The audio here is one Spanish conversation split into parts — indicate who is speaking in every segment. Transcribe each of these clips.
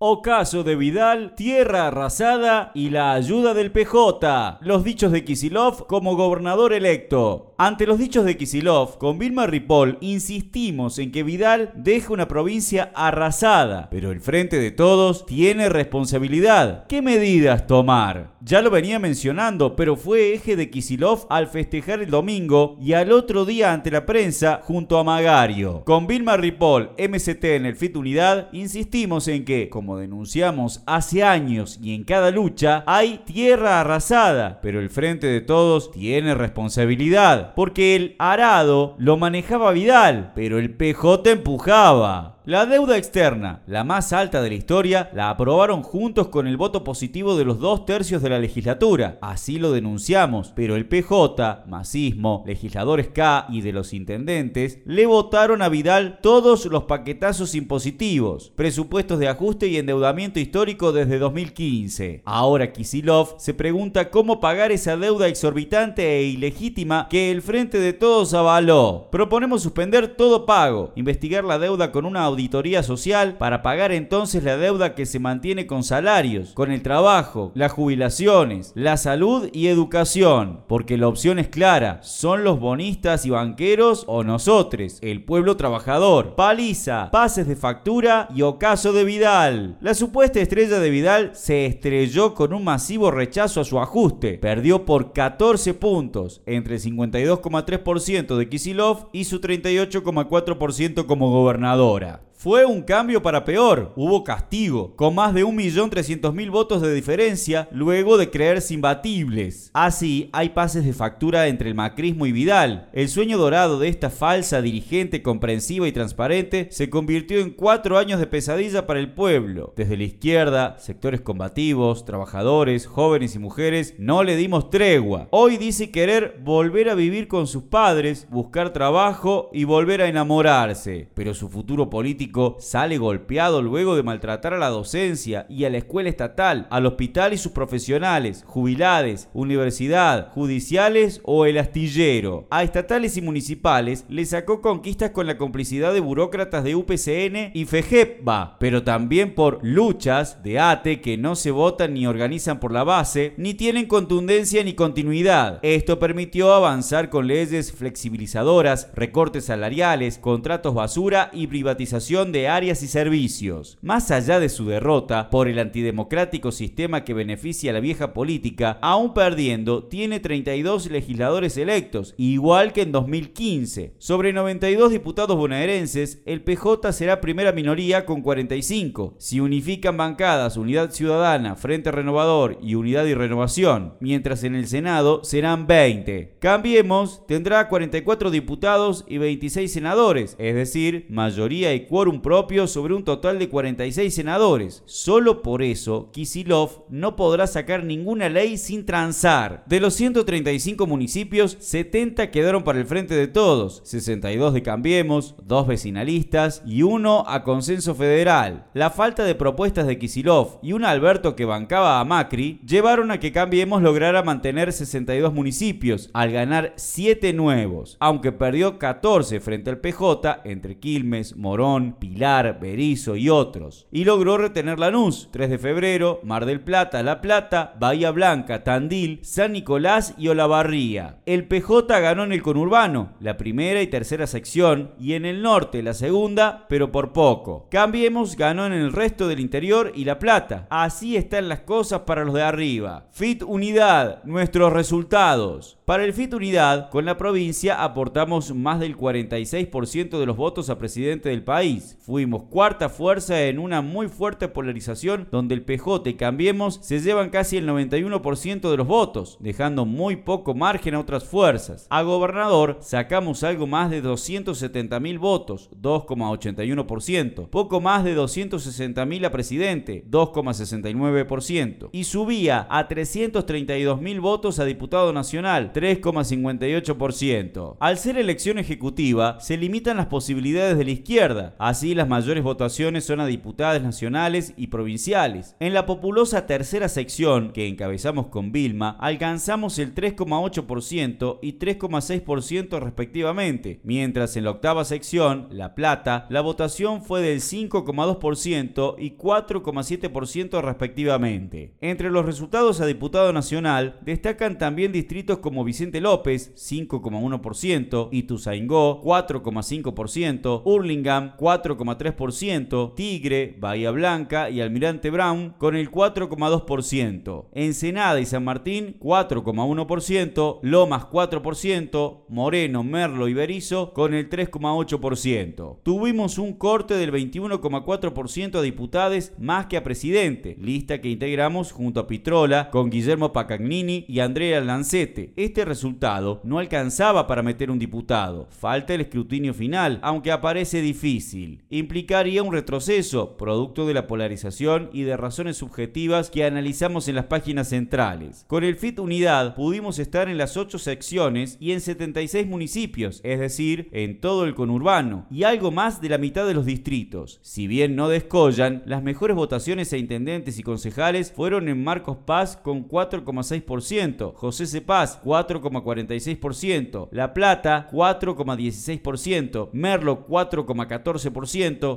Speaker 1: Ocaso de Vidal, tierra arrasada y la ayuda del PJ. Los dichos de Kisilov como gobernador electo. Ante los dichos de Kisilov, con Vilma Ripoll insistimos en que Vidal deje una provincia arrasada, pero el Frente de Todos tiene responsabilidad. ¿Qué medidas tomar? Ya lo venía mencionando, pero fue eje de Kisilov al festejar el domingo y al otro día ante la prensa junto a Magario. Con Vilma Ripoll, MCT en el FIT Unidad, insistimos en que, como como denunciamos hace años y en cada lucha, hay tierra arrasada, pero el Frente de Todos tiene responsabilidad, porque el arado lo manejaba Vidal, pero el PJ empujaba. La deuda externa, la más alta de la historia, la aprobaron juntos con el voto positivo de los dos tercios de la legislatura. Así lo denunciamos, pero el PJ, Masismo, legisladores K y de los intendentes, le votaron a Vidal todos los paquetazos impositivos, presupuestos de ajuste y endeudamiento histórico desde 2015. Ahora Kisilov se pregunta cómo pagar esa deuda exorbitante e ilegítima que el Frente de Todos avaló. Proponemos suspender todo pago, investigar la deuda con una auditoría social para pagar entonces la deuda que se mantiene con salarios, con el trabajo, las jubilaciones, la salud y educación. Porque la opción es clara, son los bonistas y banqueros o nosotros, el pueblo trabajador. Paliza, pases de factura y ocaso de Vidal. La supuesta estrella de Vidal se estrelló con un masivo rechazo a su ajuste. Perdió por 14 puntos, entre el 52,3% de Kisilov y su 38,4% como gobernadora. Fue un cambio para peor, hubo castigo, con más de 1.300.000 votos de diferencia luego de creerse imbatibles. Así, hay pases de factura entre el macrismo y Vidal. El sueño dorado de esta falsa dirigente comprensiva y transparente se convirtió en cuatro años de pesadilla para el pueblo. Desde la izquierda, sectores combativos, trabajadores, jóvenes y mujeres, no le dimos tregua. Hoy dice querer volver a vivir con sus padres, buscar trabajo y volver a enamorarse. Pero su futuro político sale golpeado luego de maltratar a la docencia y a la escuela estatal, al hospital y sus profesionales, jubilades, universidad, judiciales o el astillero. A estatales y municipales le sacó conquistas con la complicidad de burócratas de UPCN y FEJEPBA, pero también por luchas de ATE que no se votan ni organizan por la base, ni tienen contundencia ni continuidad. Esto permitió avanzar con leyes flexibilizadoras, recortes salariales, contratos basura y privatización de áreas y servicios. Más allá de su derrota por el antidemocrático sistema que beneficia a la vieja política, aún perdiendo, tiene 32 legisladores electos, igual que en 2015. Sobre 92 diputados bonaerenses, el PJ será primera minoría con 45. Si unifican bancadas Unidad Ciudadana, Frente Renovador y Unidad y Renovación, mientras en el Senado serán 20. Cambiemos tendrá 44 diputados y 26 senadores, es decir, mayoría y quórum un propio sobre un total de 46 senadores. Solo por eso, Kisilov no podrá sacar ninguna ley sin transar. De los 135 municipios, 70 quedaron para el frente de todos, 62 de Cambiemos, 2 vecinalistas y uno a consenso federal. La falta de propuestas de Kisilov y un Alberto que bancaba a Macri llevaron a que Cambiemos lograra mantener 62 municipios, al ganar 7 nuevos, aunque perdió 14 frente al PJ entre Quilmes, Morón, Pilar, Berizo y otros. Y logró retener Lanús, 3 de febrero, Mar del Plata, La Plata, Bahía Blanca, Tandil, San Nicolás y Olavarría. El PJ ganó en el conurbano, la primera y tercera sección, y en el norte la segunda, pero por poco. Cambiemos ganó en el resto del interior y La Plata. Así están las cosas para los de arriba. FIT Unidad, nuestros resultados. Para el FIT Unidad, con la provincia aportamos más del 46% de los votos a presidente del país. Fuimos cuarta fuerza en una muy fuerte polarización donde el PJ y Cambiemos se llevan casi el 91% de los votos, dejando muy poco margen a otras fuerzas. A gobernador sacamos algo más de 270 mil votos, 2,81%. Poco más de 260 mil a presidente, 2,69%. Y subía a 332 mil votos a diputado nacional, 3,58%. Al ser elección ejecutiva, se limitan las posibilidades de la izquierda, las mayores votaciones son a diputadas nacionales y provinciales. En la populosa tercera sección, que encabezamos con Vilma, alcanzamos el 3,8% y 3,6% respectivamente, mientras en la octava sección, La Plata, la votación fue del 5,2% y 4,7% respectivamente. Entre los resultados a diputado nacional destacan también distritos como Vicente López, 5,1%, Ituzaingó, 4,5%, Hurlingham, 4,3%, Tigre, Bahía Blanca y Almirante Brown con el 4,2%, Ensenada y San Martín 4,1%, Lomas 4%, Moreno, Merlo y Berizo con el 3,8%. Tuvimos un corte del 21,4% a diputados más que a presidente, lista que integramos junto a Pitrola con Guillermo Pacagnini y Andrea Lancete. Este resultado no alcanzaba para meter un diputado, falta el escrutinio final, aunque aparece difícil. Implicaría un retroceso, producto de la polarización y de razones subjetivas que analizamos en las páginas centrales. Con el FIT Unidad pudimos estar en las 8 secciones y en 76 municipios, es decir, en todo el conurbano, y algo más de la mitad de los distritos. Si bien no descollan, las mejores votaciones a intendentes y concejales fueron en Marcos Paz con 4,6%, José Cepaz 4,46%, La Plata 4,16%, Merlo 4,14%,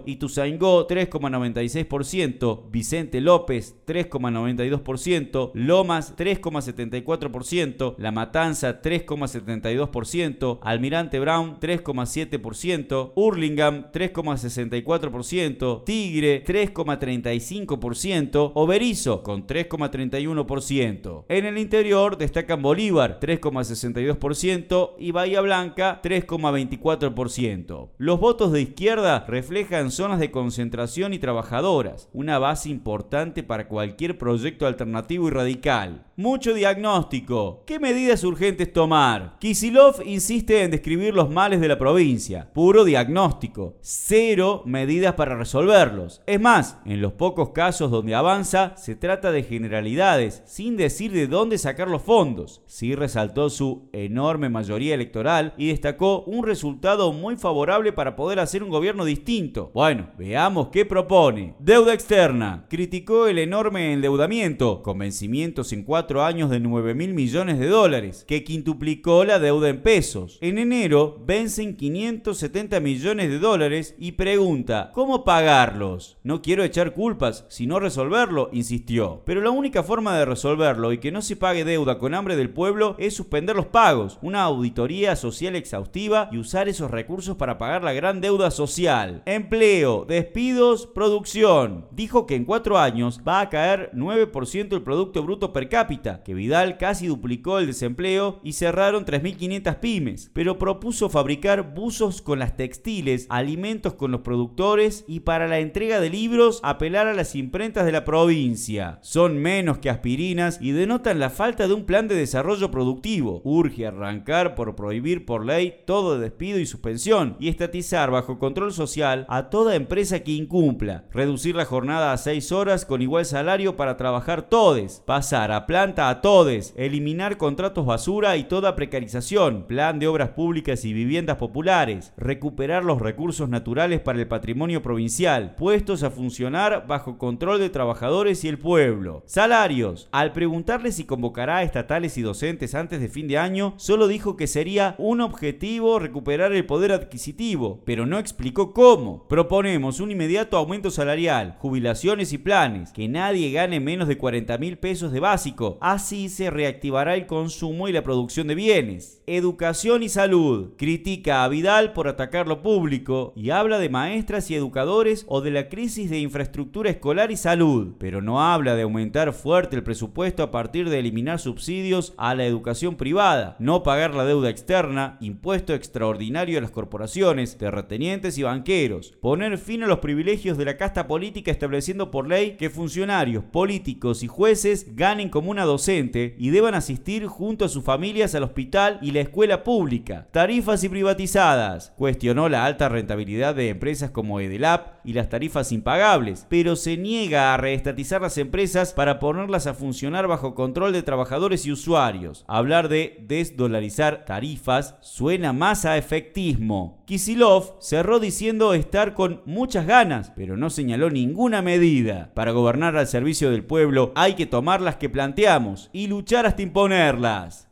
Speaker 1: Ituzaingó 3,96%, Vicente López 3,92%, Lomas 3,74%, La Matanza 3,72%, Almirante Brown 3,7%, Hurlingham 3,64%, Tigre 3,35%, Oberizo con 3,31%. En el interior destacan Bolívar 3,62% y Bahía Blanca 3,24%. Los votos de izquierda reflejan zonas de concentración y trabajadoras, una base importante para cualquier proyecto alternativo y radical. Mucho diagnóstico. ¿Qué medidas urgentes tomar? Kisilov insiste en describir los males de la provincia. Puro diagnóstico. Cero medidas para resolverlos. Es más, en los pocos casos donde avanza, se trata de generalidades, sin decir de dónde sacar los fondos. Sí resaltó su enorme mayoría electoral y destacó un resultado muy favorable para poder hacer un gobierno distinto. Bueno, veamos qué propone. Deuda externa. Criticó el enorme endeudamiento, con vencimientos en cuatro años de 9 mil millones de dólares, que quintuplicó la deuda en pesos. En enero vencen 570 millones de dólares y pregunta, ¿cómo pagarlos? No quiero echar culpas, sino resolverlo, insistió. Pero la única forma de resolverlo y que no se pague deuda con hambre del pueblo es suspender los pagos, una auditoría social exhaustiva y usar esos recursos para pagar la gran deuda social. Empleo, despidos, producción. Dijo que en cuatro años va a caer 9% el Producto Bruto per cápita que Vidal casi duplicó el desempleo y cerraron 3.500 pymes, pero propuso fabricar buzos con las textiles, alimentos con los productores y para la entrega de libros apelar a las imprentas de la provincia. Son menos que aspirinas y denotan la falta de un plan de desarrollo productivo. Urge arrancar por prohibir por ley todo despido y suspensión y estatizar bajo control social a toda empresa que incumpla, reducir la jornada a 6 horas con igual salario para trabajar todes, pasar a plan a todes, eliminar contratos basura y toda precarización, plan de obras públicas y viviendas populares, recuperar los recursos naturales para el patrimonio provincial, puestos a funcionar bajo control de trabajadores y el pueblo. Salarios. Al preguntarle si convocará a estatales y docentes antes de fin de año, solo dijo que sería un objetivo recuperar el poder adquisitivo, pero no explicó cómo. Proponemos un inmediato aumento salarial, jubilaciones y planes, que nadie gane menos de 40 mil pesos de básico, Así se reactivará el consumo y la producción de bienes. Educación y salud. Critica a Vidal por atacar lo público y habla de maestras y educadores o de la crisis de infraestructura escolar y salud, pero no habla de aumentar fuerte el presupuesto a partir de eliminar subsidios a la educación privada, no pagar la deuda externa, impuesto extraordinario a las corporaciones, terratenientes y banqueros, poner fin a los privilegios de la casta política estableciendo por ley que funcionarios, políticos y jueces ganen como una docente y deban asistir junto a sus familias al hospital y la escuela pública. Tarifas y privatizadas. Cuestionó la alta rentabilidad de empresas como Edelap y las tarifas impagables, pero se niega a reestatizar las empresas para ponerlas a funcionar bajo control de trabajadores y usuarios. Hablar de desdolarizar tarifas suena más a efectismo. Kisilov cerró diciendo estar con muchas ganas, pero no señaló ninguna medida. Para gobernar al servicio del pueblo hay que tomar las que y luchar hasta imponerlas.